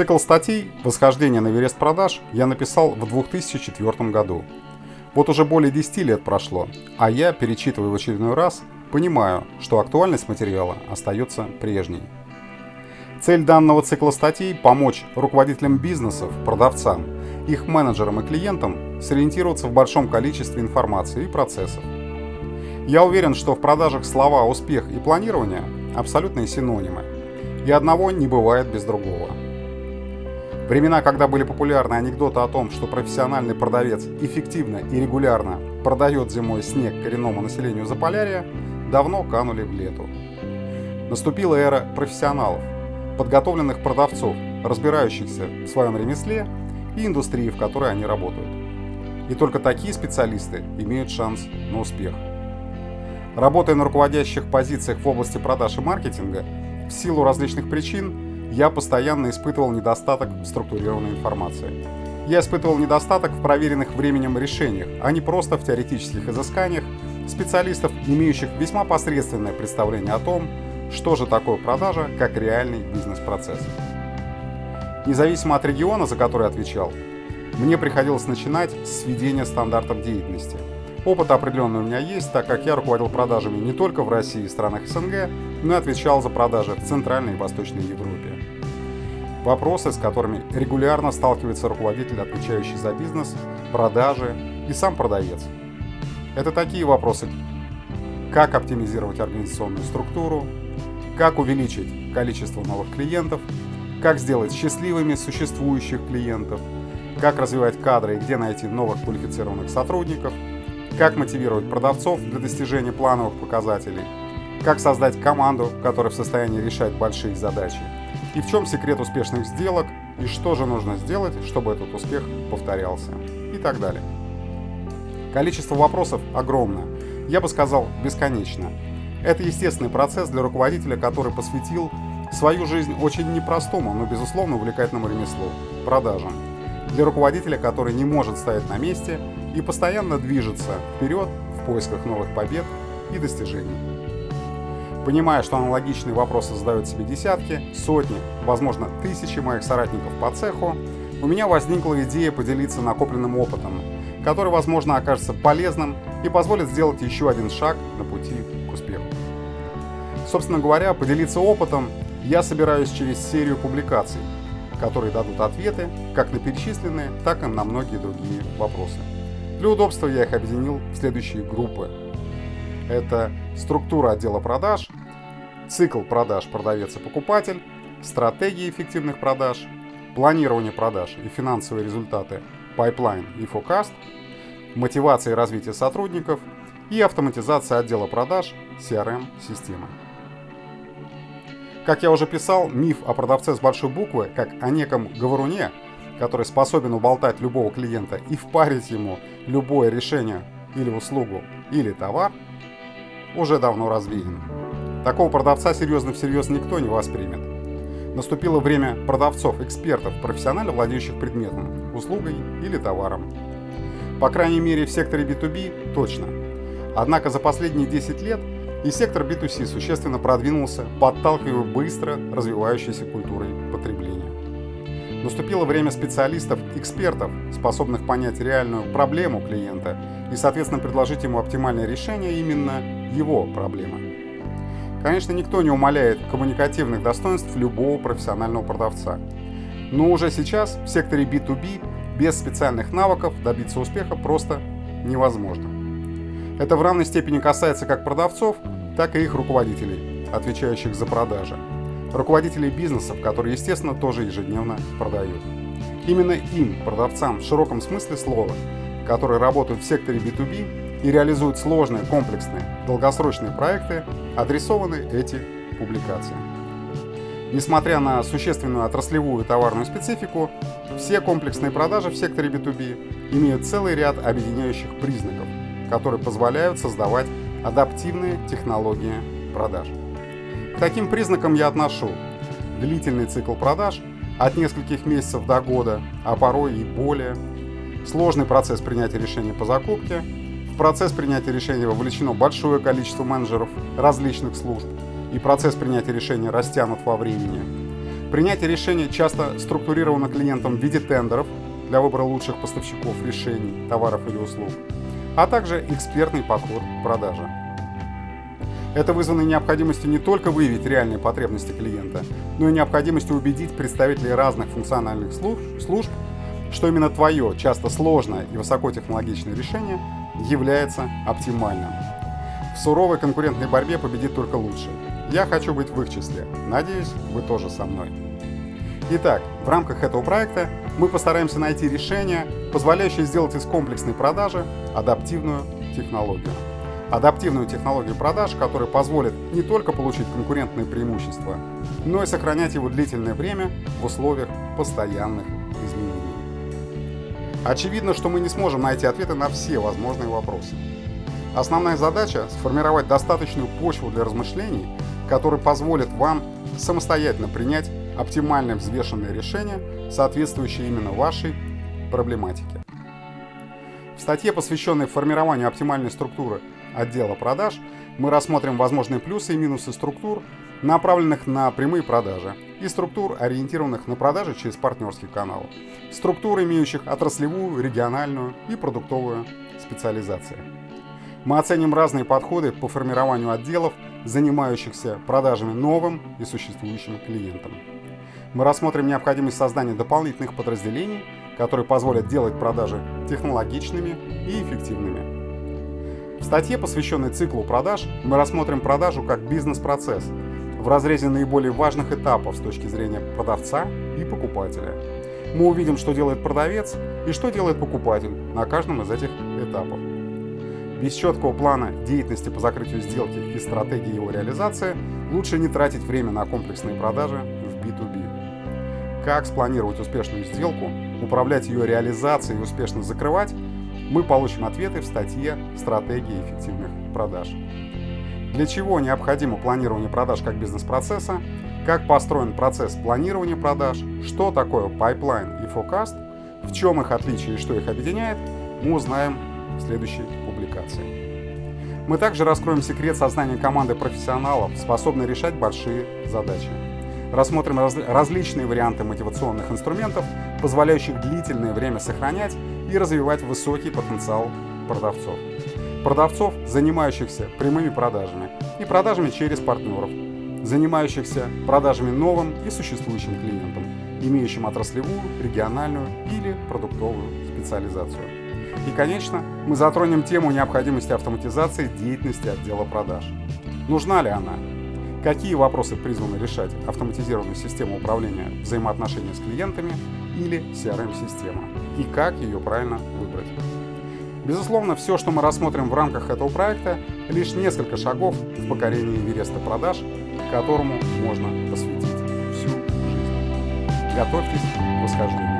Цикл статей «Восхождение на Эверест продаж» я написал в 2004 году. Вот уже более 10 лет прошло, а я, перечитывая в очередной раз, понимаю, что актуальность материала остается прежней. Цель данного цикла статей – помочь руководителям бизнесов, продавцам, их менеджерам и клиентам сориентироваться в большом количестве информации и процессов. Я уверен, что в продажах слова «успех» и «планирование» – абсолютные синонимы, и одного не бывает без другого. Времена, когда были популярны анекдоты о том, что профессиональный продавец эффективно и регулярно продает зимой снег коренному населению Заполярья, давно канули в лету. Наступила эра профессионалов, подготовленных продавцов, разбирающихся в своем ремесле и индустрии, в которой они работают. И только такие специалисты имеют шанс на успех. Работая на руководящих позициях в области продаж и маркетинга, в силу различных причин я постоянно испытывал недостаток в структурированной информации. Я испытывал недостаток в проверенных временем решениях, а не просто в теоретических изысканиях специалистов, имеющих весьма посредственное представление о том, что же такое продажа как реальный бизнес-процесс. Независимо от региона, за который отвечал, мне приходилось начинать с сведения стандартов деятельности. Опыт определенный у меня есть, так как я руководил продажами не только в России и странах СНГ, но и отвечал за продажи в Центральной и Восточной Европе. Вопросы, с которыми регулярно сталкивается руководитель, отвечающий за бизнес, продажи и сам продавец. Это такие вопросы, как оптимизировать организационную структуру, как увеличить количество новых клиентов, как сделать счастливыми существующих клиентов, как развивать кадры и где найти новых квалифицированных сотрудников, как мотивировать продавцов для достижения плановых показателей, как создать команду, которая в состоянии решать большие задачи, и в чем секрет успешных сделок, и что же нужно сделать, чтобы этот успех повторялся, и так далее. Количество вопросов огромное, я бы сказал, бесконечно. Это естественный процесс для руководителя, который посвятил свою жизнь очень непростому, но безусловно увлекательному ремеслу – продажам. Для руководителя, который не может стоять на месте и постоянно движется вперед в поисках новых побед и достижений. Понимая, что аналогичные вопросы задают себе десятки, сотни, возможно, тысячи моих соратников по цеху, у меня возникла идея поделиться накопленным опытом, который, возможно, окажется полезным и позволит сделать еще один шаг на пути к успеху. Собственно говоря, поделиться опытом я собираюсь через серию публикаций, которые дадут ответы как на перечисленные, так и на многие другие вопросы. Для удобства я их объединил в следующие группы. Это структура отдела продаж, цикл продаж продавец и покупатель, стратегии эффективных продаж, планирование продаж и финансовые результаты pipeline и forecast, мотивация и развитие сотрудников и автоматизация отдела продаж CRM-системы. Как я уже писал, миф о продавце с большой буквы, как о неком говоруне, который способен уболтать любого клиента и впарить ему любое решение или услугу, или товар – уже давно развеян. Такого продавца серьезно всерьез никто не воспримет. Наступило время продавцов, экспертов, профессионально владеющих предметом, услугой или товаром. По крайней мере в секторе B2B точно. Однако за последние 10 лет и сектор B2C существенно продвинулся, подталкивая быстро развивающейся культурой потребления. Наступило время специалистов, экспертов, способных понять реальную проблему клиента и, соответственно, предложить ему оптимальное решение именно его проблемы. Конечно, никто не умаляет коммуникативных достоинств любого профессионального продавца. Но уже сейчас в секторе B2B без специальных навыков добиться успеха просто невозможно. Это в равной степени касается как продавцов, так и их руководителей, отвечающих за продажи. Руководителей бизнесов, которые, естественно, тоже ежедневно продают. Именно им, продавцам в широком смысле слова, которые работают в секторе B2B, и реализуют сложные, комплексные, долгосрочные проекты, адресованы эти публикации. Несмотря на существенную отраслевую товарную специфику, все комплексные продажи в секторе B2B имеют целый ряд объединяющих признаков, которые позволяют создавать адаптивные технологии продаж. К таким признакам я отношу длительный цикл продаж от нескольких месяцев до года, а порой и более, сложный процесс принятия решения по закупке, процесс принятия решения вовлечено большое количество менеджеров различных служб, и процесс принятия решения растянут во времени. Принятие решений часто структурировано клиентом в виде тендеров для выбора лучших поставщиков решений, товаров или услуг, а также экспертный подход к продаже. Это вызвано необходимостью не только выявить реальные потребности клиента, но и необходимостью убедить представителей разных функциональных служб, служб что именно твое, часто сложное и высокотехнологичное решение является оптимальным. В суровой конкурентной борьбе победит только лучший. Я хочу быть в их числе. Надеюсь, вы тоже со мной. Итак, в рамках этого проекта мы постараемся найти решение, позволяющее сделать из комплексной продажи адаптивную технологию. Адаптивную технологию продаж, которая позволит не только получить конкурентные преимущества, но и сохранять его длительное время в условиях постоянных. Очевидно, что мы не сможем найти ответы на все возможные вопросы. Основная задача – сформировать достаточную почву для размышлений, который позволит вам самостоятельно принять оптимальное взвешенное решение, соответствующее именно вашей проблематике. В статье, посвященной формированию оптимальной структуры отдела продаж, мы рассмотрим возможные плюсы и минусы структур, направленных на прямые продажи, и структур, ориентированных на продажи через партнерский канал, структур, имеющих отраслевую, региональную и продуктовую специализации. Мы оценим разные подходы по формированию отделов, занимающихся продажами новым и существующим клиентам. Мы рассмотрим необходимость создания дополнительных подразделений, которые позволят делать продажи технологичными и эффективными. В статье, посвященной циклу продаж, мы рассмотрим продажу как бизнес-процесс в разрезе наиболее важных этапов с точки зрения продавца и покупателя. Мы увидим, что делает продавец и что делает покупатель на каждом из этих этапов. Без четкого плана деятельности по закрытию сделки и стратегии его реализации лучше не тратить время на комплексные продажи в B2B. Как спланировать успешную сделку, управлять ее реализацией и успешно закрывать, мы получим ответы в статье «Стратегия эффективных продаж». Для чего необходимо планирование продаж как бизнес-процесса, как построен процесс планирования продаж, что такое pipeline и forecast, в чем их отличие и что их объединяет, мы узнаем в следующей публикации. Мы также раскроем секрет создания команды профессионалов, способной решать большие задачи. Рассмотрим раз, различные варианты мотивационных инструментов, позволяющих длительное время сохранять и развивать высокий потенциал продавцов. Продавцов, занимающихся прямыми продажами и продажами через партнеров, занимающихся продажами новым и существующим клиентам, имеющим отраслевую, региональную или продуктовую специализацию. И, конечно, мы затронем тему необходимости автоматизации деятельности отдела продаж. Нужна ли она? Какие вопросы призваны решать автоматизированная система управления взаимоотношений с клиентами или CRM-система? И как ее правильно выбрать? Безусловно, все, что мы рассмотрим в рамках этого проекта, лишь несколько шагов в покорении Эвереста продаж, которому можно посвятить всю жизнь. Готовьтесь к восхождению.